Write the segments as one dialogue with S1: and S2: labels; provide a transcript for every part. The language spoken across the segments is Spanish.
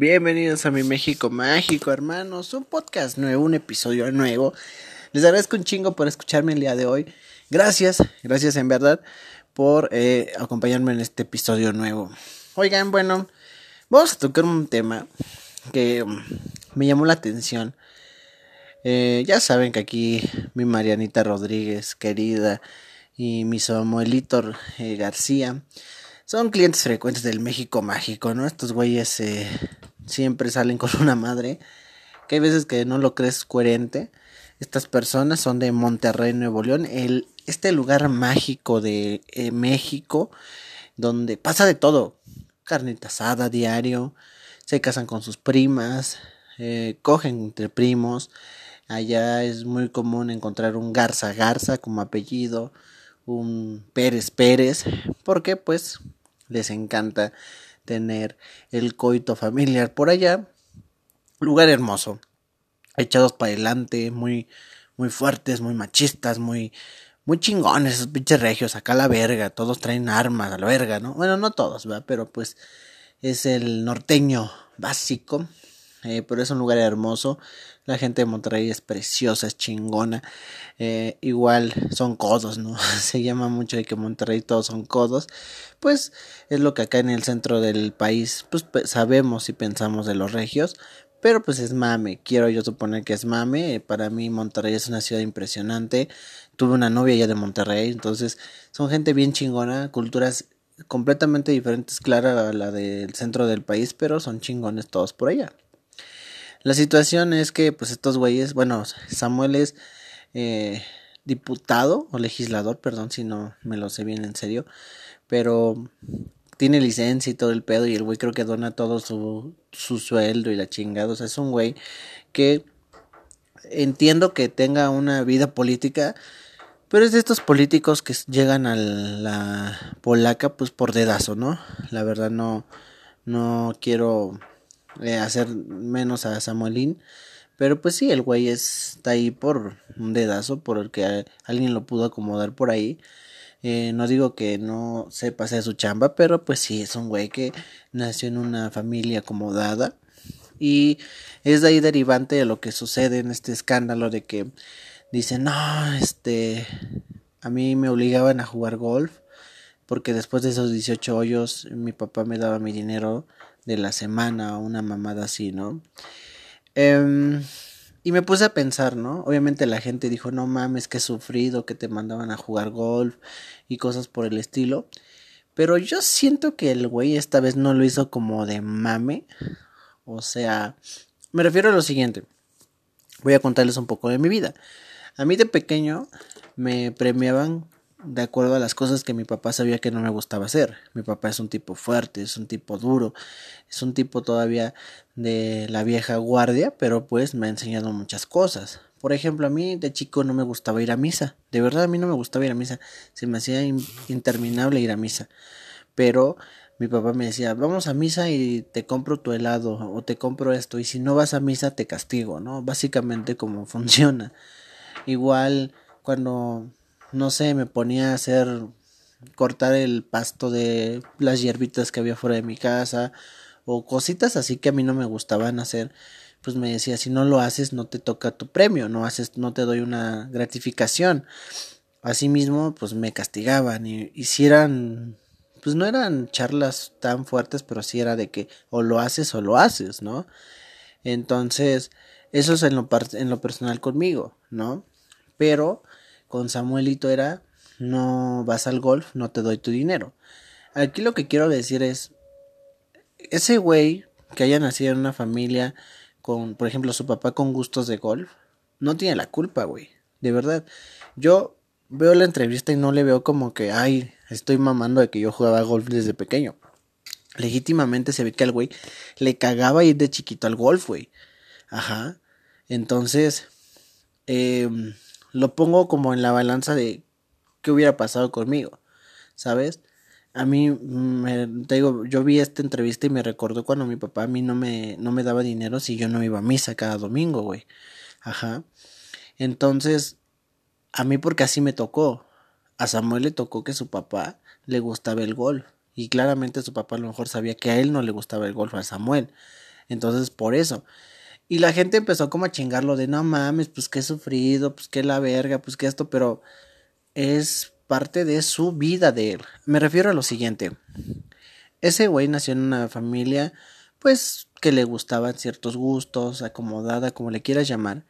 S1: Bienvenidos a mi México Mágico, hermanos. Un podcast nuevo, un episodio nuevo. Les agradezco un chingo por escucharme el día de hoy. Gracias, gracias en verdad por eh, acompañarme en este episodio nuevo. Oigan, bueno, vamos a tocar un tema que mm, me llamó la atención. Eh, ya saben que aquí mi Marianita Rodríguez, querida, y mi Samuelito eh, García son clientes frecuentes del México Mágico, ¿no? Estos güeyes eh, siempre salen con una madre, que hay veces que no lo crees coherente. Estas personas son de Monterrey, Nuevo León, el, este lugar mágico de eh, México, donde pasa de todo. Carnita asada diario, se casan con sus primas, eh, cogen entre primos. Allá es muy común encontrar un Garza Garza como apellido, un Pérez Pérez, porque pues les encanta tener el coito familiar por allá. Lugar hermoso, echados para adelante, muy, muy fuertes, muy machistas, muy, muy chingones, esos pinches regios, acá a la verga, todos traen armas a la verga, ¿no? Bueno, no todos, ¿verdad? Pero pues es el norteño básico, eh, pero es un lugar hermoso. La gente de Monterrey es preciosa, es chingona. Eh, igual son codos, ¿no? Se llama mucho de que Monterrey todos son codos. Pues es lo que acá en el centro del país, pues sabemos y pensamos de los regios. Pero pues es mame, quiero yo suponer que es mame. Para mí Monterrey es una ciudad impresionante. Tuve una novia allá de Monterrey, entonces son gente bien chingona, culturas completamente diferentes, claro, a la del centro del país, pero son chingones todos por allá. La situación es que pues estos güeyes, bueno, Samuel es eh, diputado o legislador, perdón si no me lo sé bien en serio, pero tiene licencia y todo el pedo y el güey creo que dona todo su, su sueldo y la chingada, o sea, es un güey que entiendo que tenga una vida política, pero es de estos políticos que llegan a la polaca pues por dedazo, ¿no? La verdad no no quiero hacer menos a Samuelín. Pero pues sí, el güey está ahí por un dedazo, por el que alguien lo pudo acomodar por ahí. Eh, no digo que no sepa hacer su chamba, pero pues sí, es un güey que nació en una familia acomodada. Y es de ahí derivante de lo que sucede en este escándalo de que dicen, no, este, a mí me obligaban a jugar golf, porque después de esos 18 hoyos mi papá me daba mi dinero de la semana o una mamada así, ¿no? Em, y me puse a pensar, ¿no? Obviamente la gente dijo, no mames, que sufrido, que te mandaban a jugar golf y cosas por el estilo. Pero yo siento que el güey esta vez no lo hizo como de mame. O sea, me refiero a lo siguiente. Voy a contarles un poco de mi vida. A mí de pequeño me premiaban de acuerdo a las cosas que mi papá sabía que no me gustaba hacer. Mi papá es un tipo fuerte, es un tipo duro, es un tipo todavía de la vieja guardia, pero pues me ha enseñado muchas cosas. Por ejemplo, a mí de chico no me gustaba ir a misa. De verdad a mí no me gustaba ir a misa. Se me hacía interminable ir a misa. Pero mi papá me decía, vamos a misa y te compro tu helado o te compro esto y si no vas a misa te castigo, ¿no? Básicamente como funciona. Igual cuando no sé, me ponía a hacer cortar el pasto de las hierbitas que había fuera de mi casa o cositas así que a mí no me gustaban hacer pues me decía si no lo haces no te toca tu premio no haces no te doy una gratificación asimismo pues me castigaban y hicieran pues no eran charlas tan fuertes pero sí era de que o lo haces o lo haces no entonces eso es en lo, en lo personal conmigo no pero con Samuelito era no vas al golf, no te doy tu dinero. Aquí lo que quiero decir es ese güey que haya nacido en una familia con, por ejemplo, su papá con gustos de golf, no tiene la culpa, güey. De verdad. Yo veo la entrevista y no le veo como que, ay, estoy mamando de que yo jugaba golf desde pequeño. Legítimamente se ve que al güey le cagaba ir de chiquito al golf, güey. Ajá. Entonces, eh, lo pongo como en la balanza de qué hubiera pasado conmigo, ¿sabes? A mí, me, te digo, yo vi esta entrevista y me recordó cuando mi papá a mí no me, no me daba dinero si yo no iba a misa cada domingo, güey. Ajá. Entonces, a mí porque así me tocó. A Samuel le tocó que su papá le gustaba el golf. Y claramente su papá a lo mejor sabía que a él no le gustaba el golf a Samuel. Entonces, por eso. Y la gente empezó como a chingarlo de no mames, pues he sufrido, pues que la verga, pues que esto, pero es parte de su vida de él. Me refiero a lo siguiente. Ese güey nació en una familia, pues, que le gustaban ciertos gustos, acomodada, como le quieras llamar.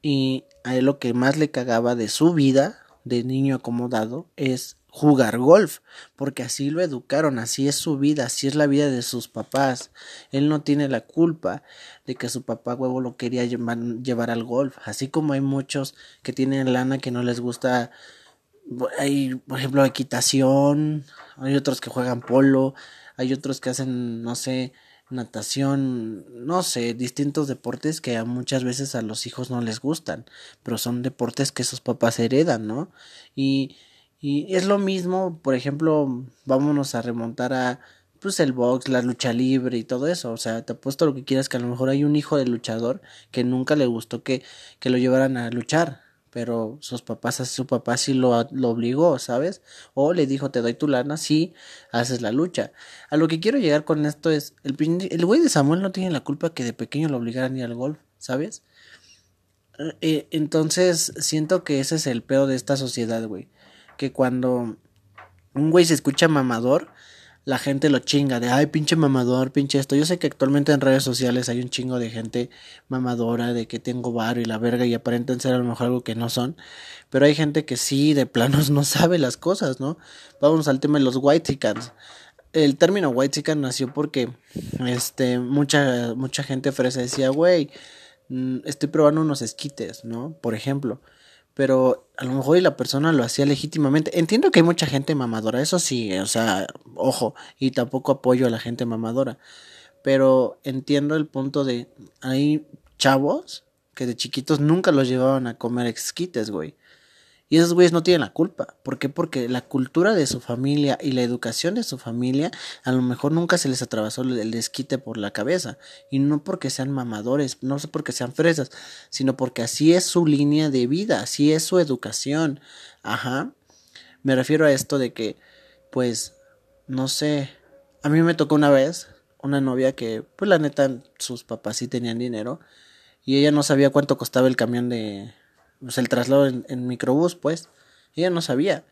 S1: Y a él lo que más le cagaba de su vida, de niño acomodado, es jugar golf, porque así lo educaron, así es su vida, así es la vida de sus papás. Él no tiene la culpa de que su papá huevo lo quería llevar, al golf, así como hay muchos que tienen lana que no les gusta hay, por ejemplo, equitación, hay otros que juegan polo, hay otros que hacen, no sé, natación, no sé, distintos deportes que a muchas veces a los hijos no les gustan, pero son deportes que sus papás heredan, ¿no? Y, y es lo mismo, por ejemplo, vámonos a remontar a pues el box, la lucha libre y todo eso, o sea, te apuesto lo que quieras que a lo mejor hay un hijo de luchador que nunca le gustó que, que lo llevaran a luchar, pero sus papás, su papá sí lo, lo, obligó, ¿sabes? O le dijo, te doy tu lana si haces la lucha. A lo que quiero llegar con esto es, el, el güey de Samuel no tiene la culpa que de pequeño lo obligaran a ir al golf, ¿sabes? Eh, entonces, siento que ese es el peor de esta sociedad, güey. Que cuando un güey se escucha mamador, la gente lo chinga de, ay, pinche mamador, pinche esto. Yo sé que actualmente en redes sociales hay un chingo de gente mamadora de que tengo bar y la verga y aparentan ser a lo mejor algo que no son. Pero hay gente que sí, de planos no sabe las cosas, ¿no? Vamos al tema de los white. El término white nació porque, este, mucha, mucha gente fresa decía, güey, mm, estoy probando unos esquites, ¿no? Por ejemplo pero a lo mejor y la persona lo hacía legítimamente. Entiendo que hay mucha gente mamadora, eso sí, o sea, ojo, y tampoco apoyo a la gente mamadora, pero entiendo el punto de hay chavos que de chiquitos nunca los llevaban a comer exquites, güey. Y esos güeyes no tienen la culpa. ¿Por qué? Porque la cultura de su familia y la educación de su familia a lo mejor nunca se les atravesó el desquite por la cabeza. Y no porque sean mamadores, no porque sean fresas, sino porque así es su línea de vida, así es su educación. Ajá. Me refiero a esto de que, pues, no sé. A mí me tocó una vez una novia que, pues la neta, sus papás sí tenían dinero. Y ella no sabía cuánto costaba el camión de, pues, el traslado en, microbús, pues. Ella no sabía.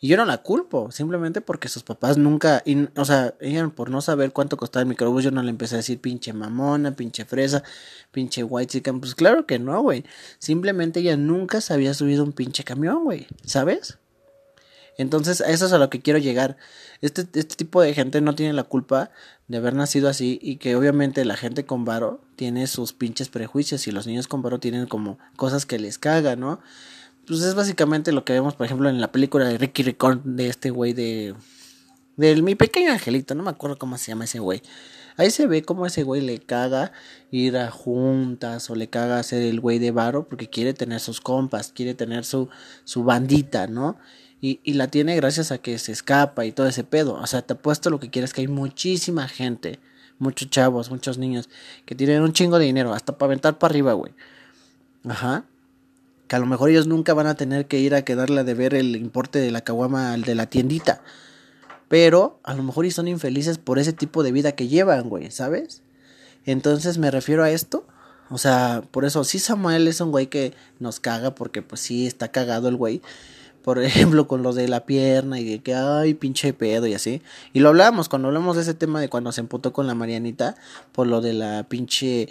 S1: Y yo no la culpo, simplemente porque sus papás nunca, o sea, ella por no saber cuánto costaba el microbús, yo no le empecé a decir pinche mamona, pinche fresa, pinche white chicken. Pues claro que no, güey. Simplemente ella nunca se había subido un pinche camión, güey. ¿Sabes? Entonces, a eso es a lo que quiero llegar. Este, este tipo de gente no tiene la culpa de haber nacido así y que obviamente la gente con varo tiene sus pinches prejuicios y los niños con varo tienen como cosas que les cagan, ¿no? Pues es básicamente lo que vemos, por ejemplo, en la película de Ricky Ricón de este güey de... De mi pequeño angelito, no me acuerdo cómo se llama ese güey. Ahí se ve cómo ese güey le caga ir a juntas o le caga hacer el güey de varo porque quiere tener sus compas, quiere tener su, su bandita, ¿no? Y, la tiene gracias a que se escapa y todo ese pedo. O sea, te apuesto lo que quieres que hay muchísima gente, muchos chavos, muchos niños que tienen un chingo de dinero, hasta para aventar para arriba, güey. Ajá. Que a lo mejor ellos nunca van a tener que ir a quedarle de ver el importe de la caguama al de la tiendita. Pero a lo mejor y son infelices por ese tipo de vida que llevan, güey, ¿sabes? Entonces me refiero a esto. O sea, por eso sí Samuel es un güey que nos caga porque pues sí está cagado el güey por ejemplo, con lo de la pierna y de que, ay, pinche pedo y así. Y lo hablamos, cuando hablamos de ese tema de cuando se emputó con la Marianita, por lo de la pinche,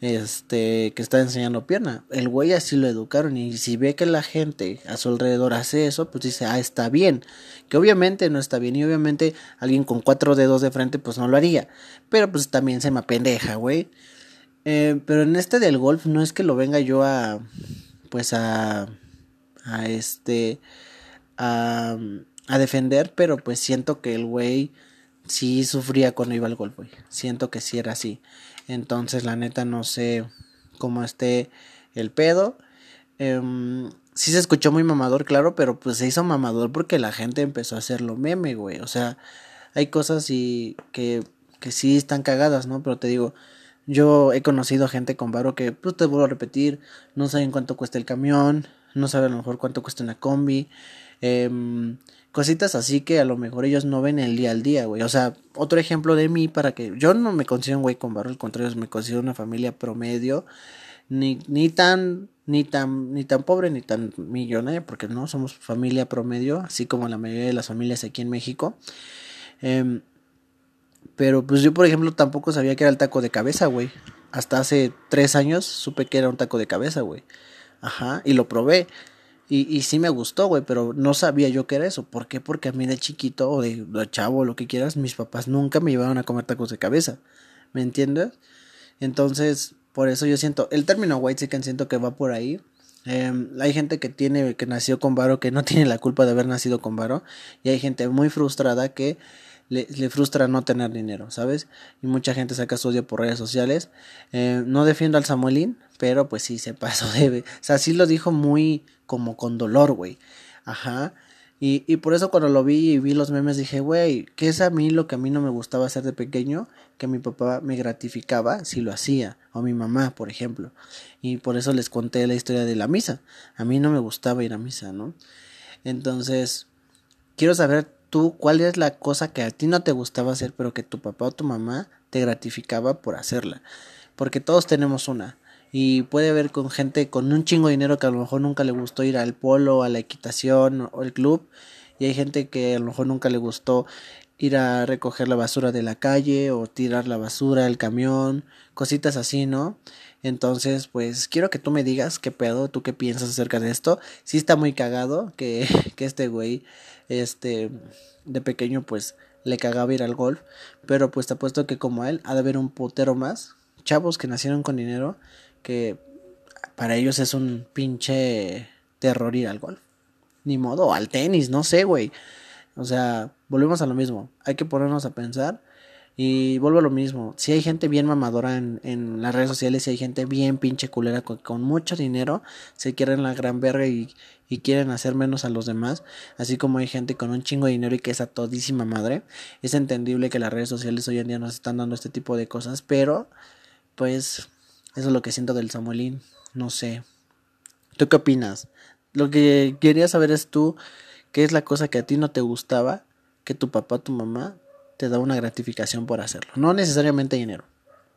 S1: este, que está enseñando pierna. El güey así lo educaron y si ve que la gente a su alrededor hace eso, pues dice, ah, está bien. Que obviamente no está bien y obviamente alguien con cuatro dedos de frente, pues no lo haría. Pero pues también se me apendeja, güey. Eh, pero en este del golf no es que lo venga yo a, pues a a este a, defender, pero pues siento que el güey sí sufría cuando iba al golf, güey. Siento que sí era así. Entonces, la neta, no sé cómo esté el pedo. Eh, sí se escuchó muy mamador, claro, pero pues se hizo mamador porque la gente empezó a hacerlo meme, güey. O sea, hay cosas y que, que sí están cagadas, ¿no? Pero te digo, yo he conocido gente con varo que, pues te vuelvo a repetir, no saben cuánto cuesta el camión, no sabe a lo mejor cuánto cuesta una combi, Em, cositas así que a lo mejor ellos no ven el día al día, güey. O sea, otro ejemplo de mí para que yo no me considero un güey con barro, al contrario, me considero una familia promedio, ni, ni tan ni tan ni tan pobre ni tan millonaria, porque no somos familia promedio, así como la mayoría de las familias aquí en México. Eh, pero pues yo, por ejemplo, tampoco sabía que era el taco de cabeza, güey. Hasta hace tres años supe que era un taco de cabeza, güey. Ajá, y lo probé. Y, y sí me gustó, güey, pero no sabía yo que era eso. ¿Por qué? Porque a mí de chiquito o de, de chavo o lo que quieras, mis papás nunca me llevaron a comer tacos de cabeza. ¿Me entiendes? Entonces, por eso yo siento, el término white chicken siento que va por ahí. Eh, hay gente que tiene, que nació con varo, que no tiene la culpa de haber nacido con varo. Y hay gente muy frustrada que le, le, frustra no tener dinero, ¿sabes? Y mucha gente saca su odio por redes sociales. Eh, no defiendo al Samuelín, pero pues sí se pasó de... O sea, sí lo dijo muy como con dolor, güey. Ajá. Y, y por eso cuando lo vi y vi los memes dije, güey, ¿qué es a mí lo que a mí no me gustaba hacer de pequeño? Que mi papá me gratificaba si lo hacía, o mi mamá, por ejemplo. Y por eso les conté la historia de la misa. A mí no me gustaba ir a misa, ¿no? Entonces, quiero saber tú cuál es la cosa que a ti no te gustaba hacer, pero que tu papá o tu mamá te gratificaba por hacerla. Porque todos tenemos una. Y puede haber con gente con un chingo de dinero que a lo mejor nunca le gustó ir al polo, a la equitación o el club. Y hay gente que a lo mejor nunca le gustó ir a recoger la basura de la calle o tirar la basura, el camión, cositas así, ¿no? Entonces, pues quiero que tú me digas qué pedo, tú qué piensas acerca de esto. Sí está muy cagado que, que este güey este, de pequeño, pues le cagaba ir al golf. Pero pues te apuesto que como él, ha de haber un putero más. Chavos que nacieron con dinero, que para ellos es un pinche terror ir al golf. Ni modo, al tenis, no sé, güey. O sea, volvemos a lo mismo. Hay que ponernos a pensar. Y vuelvo a lo mismo. Si hay gente bien mamadora en, las redes sociales, si hay gente bien pinche culera con, con mucho dinero, se quieren la gran verga y, y quieren hacer menos a los demás, así como hay gente con un chingo de dinero y que es a todísima madre, es entendible que las redes sociales hoy en día nos están dando este tipo de cosas, pero pues eso es lo que siento del Samuelín, no sé. ¿Tú qué opinas? Lo que quería saber es tú, ¿qué es la cosa que a ti no te gustaba que tu papá tu mamá te da una gratificación por hacerlo? No necesariamente dinero.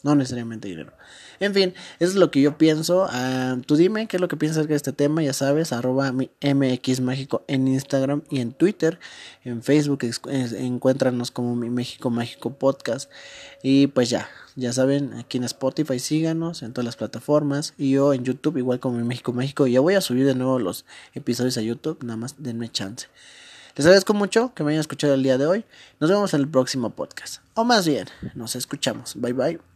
S1: No necesariamente dinero. En fin, eso es lo que yo pienso. Uh, tú dime qué es lo que piensas de este tema. Ya sabes, arroba mi MX Mágico en Instagram y en Twitter. En Facebook es, encuéntranos como mi México Mágico Podcast. Y pues ya, ya saben, aquí en Spotify síganos, en todas las plataformas. Y yo en YouTube, igual como mi México Mágico. Ya voy a subir de nuevo los episodios a YouTube. Nada más denme chance. Les agradezco mucho que me hayan escuchado el día de hoy. Nos vemos en el próximo podcast. O más bien, nos escuchamos. Bye bye.